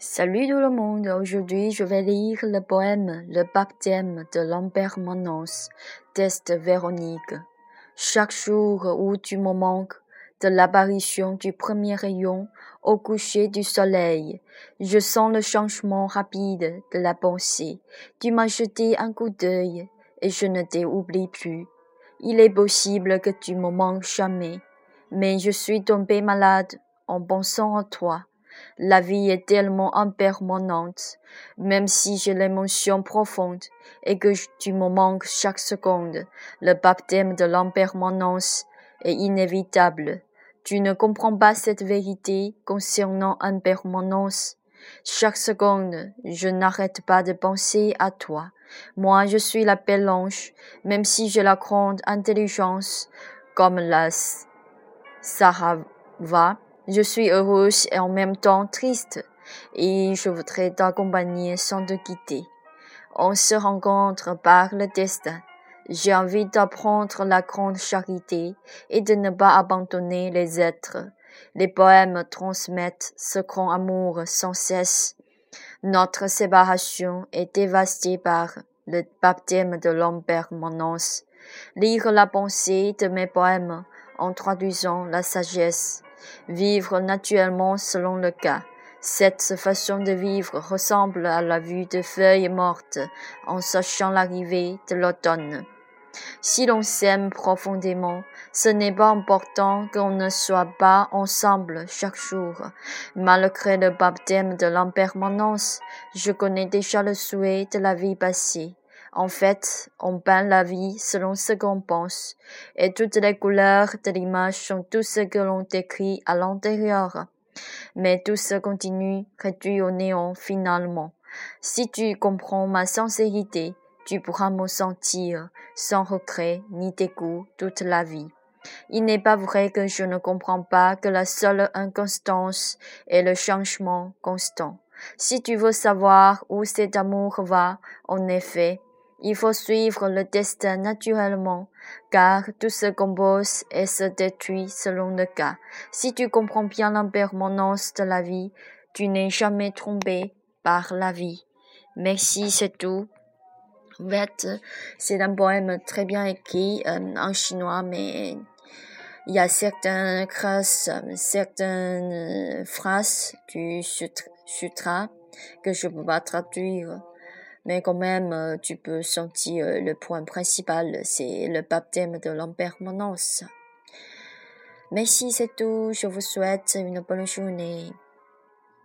Salut tout le monde, aujourd'hui je vais lire le poème Le baptême de l'impermanence d'Est Véronique. Chaque jour où tu me manques, de l'apparition du premier rayon au coucher du soleil, je sens le changement rapide de la pensée. Tu m'as jeté un coup d'œil et je ne t'ai oublié plus. Il est possible que tu me manques jamais, mais je suis tombé malade en pensant à toi. La vie est tellement impermanente, même si j'ai l'émotion profonde et que tu me manques chaque seconde, le baptême de l'impermanence est inévitable. Tu ne comprends pas cette vérité concernant impermanence. Chaque seconde, je n'arrête pas de penser à toi. Moi, je suis la belle ange, même si j'ai la grande intelligence, comme la Sarava je suis heureuse et en même temps triste, et je voudrais t'accompagner sans te quitter. On se rencontre par le destin. J'ai envie d'apprendre la grande charité et de ne pas abandonner les êtres. Les poèmes transmettent ce grand amour sans cesse. Notre séparation est dévastée par le baptême de l'impermanence. Lire la pensée de mes poèmes en traduisant la sagesse vivre naturellement selon le cas. Cette façon de vivre ressemble à la vue de feuilles mortes en sachant l'arrivée de l'automne. Si l'on s'aime profondément, ce n'est pas important qu'on ne soit pas ensemble chaque jour. Malgré le baptême de l'impermanence, je connais déjà le souhait de la vie passée. En fait, on peint la vie selon ce qu'on pense, et toutes les couleurs de l'image sont tout ce que l'on décrit à l'intérieur. Mais tout se continue réduit au néant finalement. Si tu comprends ma sincérité, tu pourras me sentir sans regret ni dégoût toute la vie. Il n'est pas vrai que je ne comprends pas que la seule inconstance est le changement constant. Si tu veux savoir où cet amour va, en effet, il faut suivre le destin naturellement, car tout se compose et se détruit selon le cas. Si tu comprends bien l'impermanence de la vie, tu n'es jamais trompé par la vie. Merci, c'est tout. En fait, c'est un poème très bien écrit euh, en chinois, mais il y a certaines phrases, certaines phrases du sutra que je peux pas traduire mais quand même, euh, tu peux sentir euh, le point principal, c'est le baptême de l'impermanence. Merci, c'est tout. Je vous souhaite une bonne journée.